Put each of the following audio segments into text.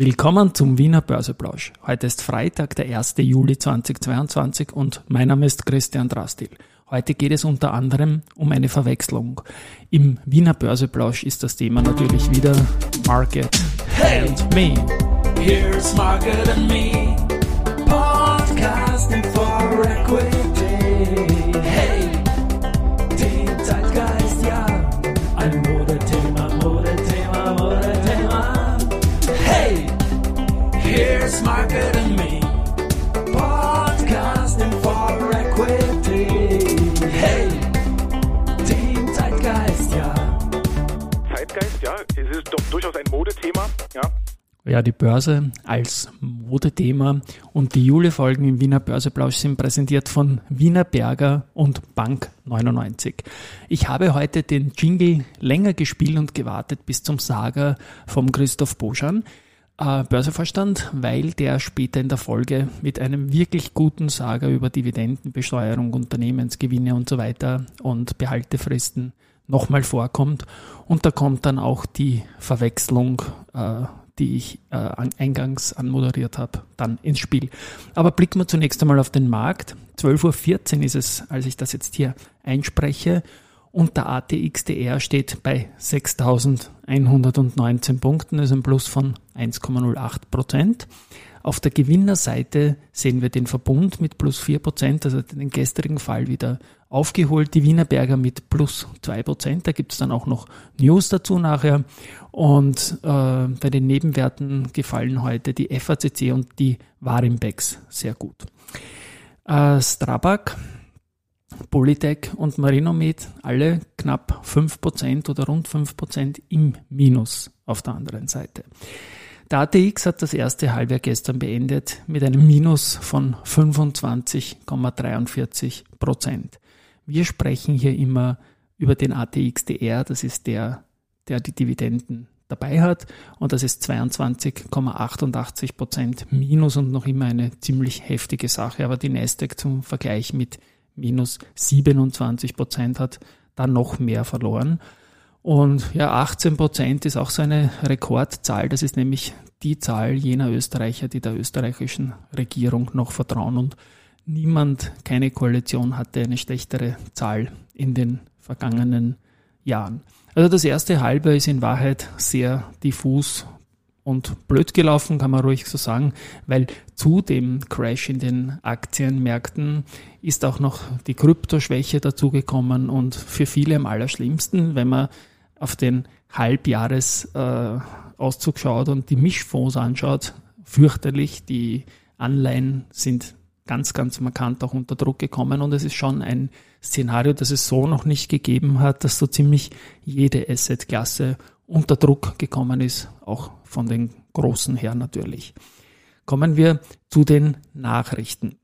Willkommen zum Wiener Börseplausch. Heute ist Freitag, der 1. Juli 2022 und mein Name ist Christian Drastil. Heute geht es unter anderem um eine Verwechslung. Im Wiener Börseplausch ist das Thema natürlich wieder Market hey, and Me. Here's Market and Me. Podcasting for Equity. Es ist doch durchaus ein Modethema, ja. Ja, die Börse als Modethema und die Juli-Folgen im Wiener Börseplausch sind präsentiert von Wiener Berger und Bank 99. Ich habe heute den Jingle länger gespielt und gewartet bis zum Saga vom Christoph Boschan, äh, Börsevorstand, weil der später in der Folge mit einem wirklich guten Saga über Dividendenbesteuerung, Unternehmensgewinne und so weiter und Behaltefristen nochmal vorkommt. Und da kommt dann auch die Verwechslung äh, die ich äh, eingangs anmoderiert habe, dann ins Spiel. Aber blicken wir zunächst einmal auf den Markt. 12.14 Uhr ist es, als ich das jetzt hier einspreche. Und der ATXDR steht bei 6.119 Punkten, das ist ein Plus von 1,08 Prozent. Auf der Gewinnerseite sehen wir den Verbund mit plus 4 Prozent, also den gestrigen Fall wieder aufgeholt. Die Wienerberger mit plus 2 Prozent. Da gibt es dann auch noch News dazu nachher. Und äh, bei den Nebenwerten gefallen heute die FACC und die Warimbex sehr gut. Äh, Strabag, Polytech und Marinomed alle knapp 5% oder rund 5% im Minus auf der anderen Seite. Der ATX hat das erste Halbjahr gestern beendet mit einem Minus von 25,43 Prozent. Wir sprechen hier immer über den ATXDR, das ist der, der die Dividenden dabei hat und das ist 22,88 Prozent Minus und noch immer eine ziemlich heftige Sache. Aber die Nasdaq zum Vergleich mit minus 27 Prozent hat da noch mehr verloren. Und ja, 18 Prozent ist auch so eine Rekordzahl. Das ist nämlich die Zahl jener Österreicher, die der österreichischen Regierung noch vertrauen. Und niemand, keine Koalition hatte eine schlechtere Zahl in den vergangenen Jahren. Also das erste Halbe ist in Wahrheit sehr diffus und blöd gelaufen, kann man ruhig so sagen, weil zu dem Crash in den Aktienmärkten ist auch noch die Kryptoschwäche dazugekommen und für viele am allerschlimmsten, wenn man auf den Halbjahresauszug äh, schaut und die Mischfonds anschaut, fürchterlich. Die Anleihen sind ganz, ganz markant auch unter Druck gekommen und es ist schon ein Szenario, das es so noch nicht gegeben hat, dass so ziemlich jede Assetklasse unter Druck gekommen ist, auch von den großen her natürlich. Kommen wir zu den Nachrichten.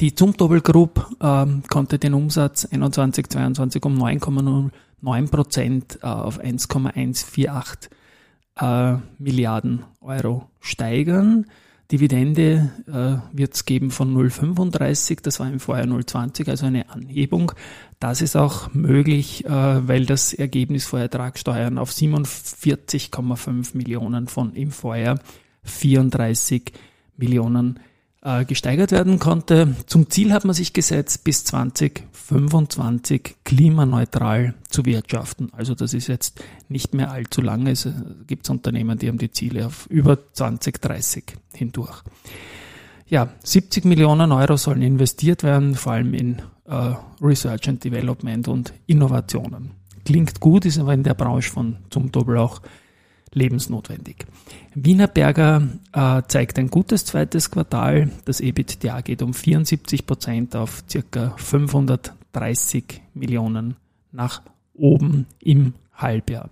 Die Zumtobel Group ähm, konnte den Umsatz 21-22 um 9,0 9 Prozent äh, auf 1,148 äh, Milliarden Euro steigern. Dividende äh, wird es geben von 0,35, das war im Vorjahr 0,20, also eine Anhebung. Das ist auch möglich, äh, weil das Ergebnis vor Ertragssteuern auf 47,5 Millionen von im Vorjahr 34 Millionen äh, gesteigert werden konnte. Zum Ziel hat man sich gesetzt, bis 2025 klimaneutral zu wirtschaften. Also das ist jetzt nicht mehr allzu lange. Es äh, gibt Unternehmen, die haben die Ziele auf über 2030 hindurch. Ja, 70 Millionen Euro sollen investiert werden, vor allem in äh, Research and Development und Innovationen. Klingt gut, ist aber in der Branche von zum Doppel auch lebensnotwendig. Wienerberger äh, zeigt ein gutes zweites Quartal. Das EBITDA geht um 74 Prozent auf circa 530 Millionen nach oben im Halbjahr.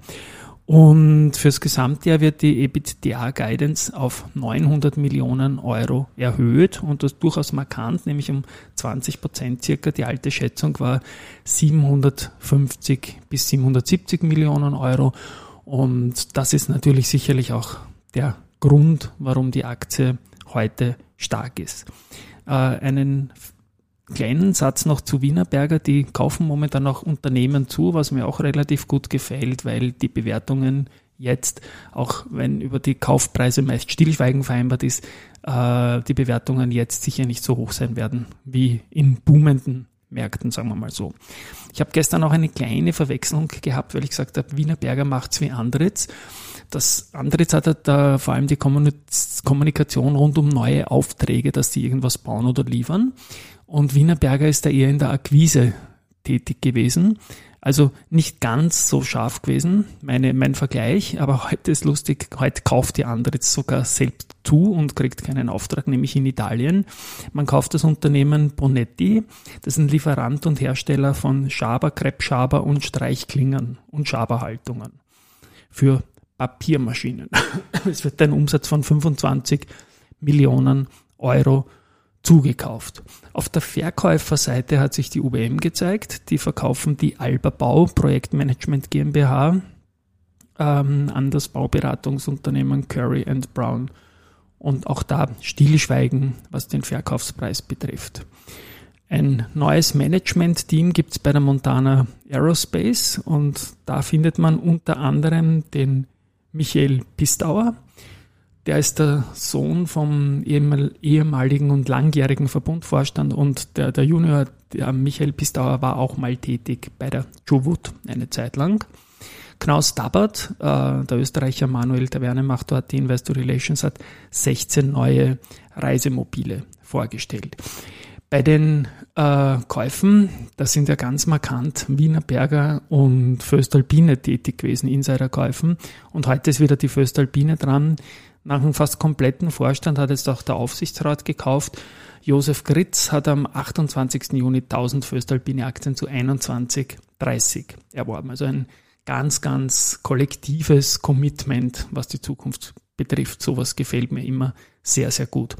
Und fürs Gesamtjahr wird die EBITDA-Guidance auf 900 Millionen Euro erhöht und das durchaus markant, nämlich um 20 Prozent circa. Die alte Schätzung war 750 bis 770 Millionen Euro und das ist natürlich sicherlich auch der Grund, warum die Aktie heute stark ist. Äh, einen kleinen Satz noch zu Wienerberger. Die kaufen momentan auch Unternehmen zu, was mir auch relativ gut gefällt, weil die Bewertungen jetzt, auch wenn über die Kaufpreise meist Stillschweigen vereinbart ist, äh, die Bewertungen jetzt sicher nicht so hoch sein werden wie in boomenden Märkten, sagen wir mal so. Ich habe gestern auch eine kleine Verwechslung gehabt, weil ich gesagt habe, Wiener Berger macht's wie Andritz. Das Andritz hat da vor allem die Kommunikation rund um neue Aufträge, dass sie irgendwas bauen oder liefern. Und Wiener Berger ist da eher in der Akquise tätig gewesen. Also nicht ganz so scharf gewesen, meine, mein Vergleich, aber heute ist lustig, heute kauft die andere jetzt sogar selbst zu und kriegt keinen Auftrag, nämlich in Italien. Man kauft das Unternehmen Bonetti, das ist ein Lieferant und Hersteller von Schaber, Kreppschaber und Streichklingern und Schaberhaltungen für Papiermaschinen. Es wird ein Umsatz von 25 Millionen Euro zugekauft. Auf der Verkäuferseite hat sich die UBM gezeigt. Die verkaufen die Alba Bau Projektmanagement GmbH ähm, an das Bauberatungsunternehmen Curry and Brown. Und auch da Stillschweigen, was den Verkaufspreis betrifft. Ein neues Management-Team gibt es bei der Montana Aerospace und da findet man unter anderem den Michael Pistauer, der ist der Sohn vom ehemaligen und langjährigen Verbundvorstand und der, der Junior, der Michael Pistauer, war auch mal tätig bei der Juvut eine Zeit lang. Knaus Dabbert, äh, der Österreicher Manuel Taverne macht dort die Investor Relations, hat 16 neue Reisemobile vorgestellt. Bei den äh, Käufen, das sind ja ganz markant Wiener Berger und Föstalpine tätig gewesen, Insiderkäufen. Und heute ist wieder die Föstalpine dran. Nach einem fast kompletten Vorstand hat jetzt auch der Aufsichtsrat gekauft. Josef Gritz hat am 28. Juni 1000 Föstalpine Aktien zu 21,30 erworben. Also ein ganz, ganz kollektives Commitment, was die Zukunft betrifft. Sowas gefällt mir immer sehr, sehr gut.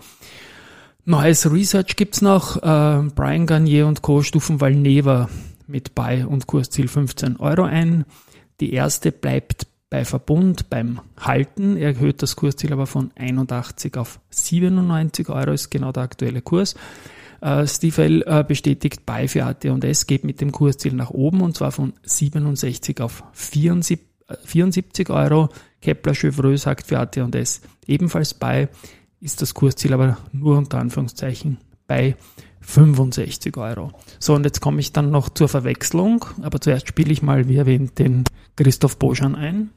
Neues Research gibt's noch. Äh, Brian Garnier und Co. stufen Valneva mit Buy und Kursziel 15 Euro ein. Die erste bleibt bei Verbund beim Halten erhöht das Kursziel aber von 81 auf 97 Euro, ist genau der aktuelle Kurs. Äh, Stiefel äh, bestätigt bei für AT&S geht mit dem Kursziel nach oben und zwar von 67 auf 74, 74 Euro. Kepler Chevreux sagt für AT&S ebenfalls bei, ist das Kursziel aber nur unter Anführungszeichen bei 65 Euro. So, und jetzt komme ich dann noch zur Verwechslung, aber zuerst spiele ich mal, wie erwähnt, den Christoph Boschan ein.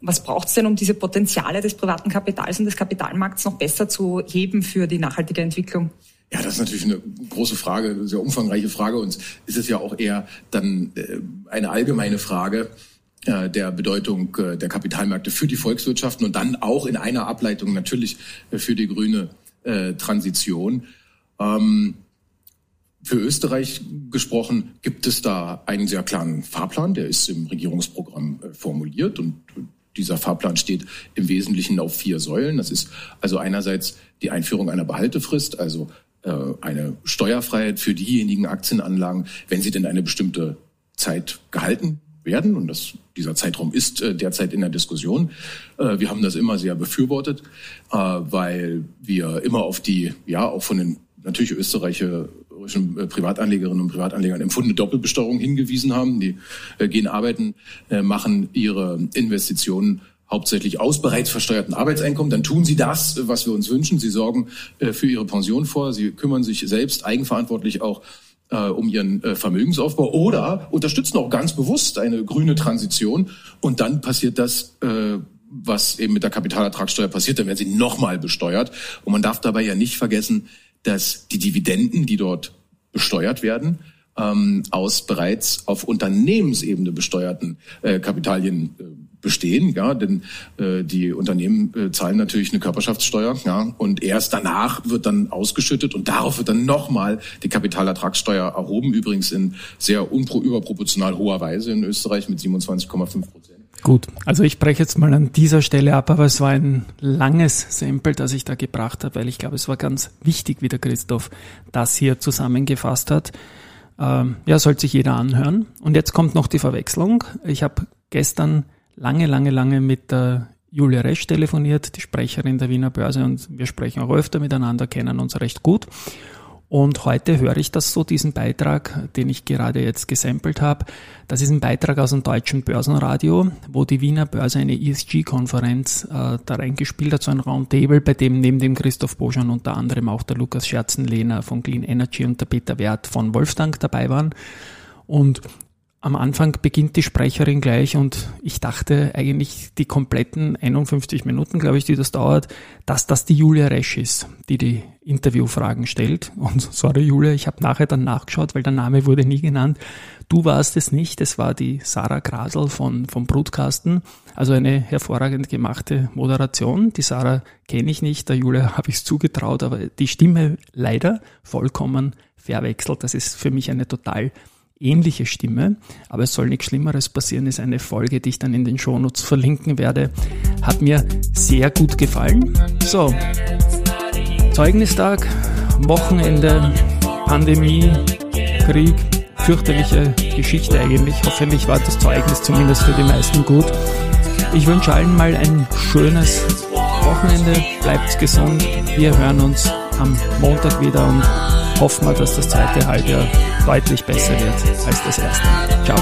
Was braucht es denn, um diese Potenziale des privaten Kapitals und des Kapitalmarkts noch besser zu heben für die nachhaltige Entwicklung? Ja, das ist natürlich eine große Frage, eine sehr umfangreiche Frage und ist es ja auch eher dann äh, eine allgemeine Frage der Bedeutung äh, der Kapitalmärkte für die Volkswirtschaften und dann auch in einer Ableitung natürlich für die grüne Transition. Ähm, für Österreich gesprochen gibt es da einen sehr klaren Fahrplan, der ist im Regierungsprogramm formuliert und dieser Fahrplan steht im Wesentlichen auf vier Säulen. Das ist also einerseits die Einführung einer Behaltefrist, also äh, eine Steuerfreiheit für diejenigen Aktienanlagen, wenn sie denn eine bestimmte Zeit gehalten werden. Und das, dieser Zeitraum ist äh, derzeit in der Diskussion. Äh, wir haben das immer sehr befürwortet, äh, weil wir immer auf die, ja, auch von den natürlich Österreicher äh, Privatanlegerinnen und Privatanlegern empfundene Doppelbesteuerung hingewiesen haben. Die äh, gehen arbeiten, äh, machen ihre Investitionen hauptsächlich aus bereits versteuerten Arbeitseinkommen, dann tun sie das, was wir uns wünschen. Sie sorgen für ihre Pension vor, sie kümmern sich selbst eigenverantwortlich auch äh, um ihren äh, Vermögensaufbau oder unterstützen auch ganz bewusst eine grüne Transition. Und dann passiert das, äh, was eben mit der Kapitalertragssteuer passiert, dann werden sie nochmal besteuert. Und man darf dabei ja nicht vergessen, dass die Dividenden, die dort besteuert werden, ähm, aus bereits auf Unternehmensebene besteuerten äh, Kapitalien äh, bestehen, ja, denn äh, die Unternehmen äh, zahlen natürlich eine Körperschaftssteuer, ja, und erst danach wird dann ausgeschüttet und darauf wird dann nochmal die Kapitalertragssteuer erhoben, übrigens in sehr überproportional hoher Weise in Österreich mit 27,5 Prozent. Gut, also ich breche jetzt mal an dieser Stelle ab, aber es war ein langes Sample, das ich da gebracht habe, weil ich glaube, es war ganz wichtig, wie der Christoph das hier zusammengefasst hat. Ähm, ja, sollte sich jeder anhören. Und jetzt kommt noch die Verwechslung. Ich habe gestern lange, lange, lange mit der Julia Resch telefoniert, die Sprecherin der Wiener Börse, und wir sprechen auch öfter miteinander, kennen uns recht gut. Und heute höre ich das so, diesen Beitrag, den ich gerade jetzt gesampelt habe. Das ist ein Beitrag aus dem deutschen Börsenradio, wo die Wiener Börse eine ESG-Konferenz äh, da reingespielt hat, so ein Roundtable, bei dem neben dem Christoph Boschan unter anderem auch der Lukas Scherzenlehner von Clean Energy und der Peter Wert von Wolfgang dabei waren. Und am Anfang beginnt die Sprecherin gleich und ich dachte eigentlich die kompletten 51 Minuten, glaube ich, die das dauert, dass das die Julia Resch ist, die die Interviewfragen stellt. Und sorry Julia, ich habe nachher dann nachgeschaut, weil der Name wurde nie genannt. Du warst es nicht, es war die Sarah Grasel von, vom Brutkasten. Also eine hervorragend gemachte Moderation. Die Sarah kenne ich nicht, der Julia habe ich es zugetraut, aber die Stimme leider vollkommen verwechselt. Das ist für mich eine total ähnliche Stimme, aber es soll nichts Schlimmeres passieren, ist eine Folge, die ich dann in den Shownotes verlinken werde. Hat mir sehr gut gefallen. So, Zeugnistag, Wochenende, Pandemie, Krieg, fürchterliche Geschichte eigentlich. Hoffentlich war das Zeugnis zumindest für die meisten gut. Ich wünsche allen mal ein schönes Wochenende, bleibt gesund. Wir hören uns am Montag wieder und hoffen wir, dass das zweite Halbjahr deutlich besser wird als das erste. Ciao.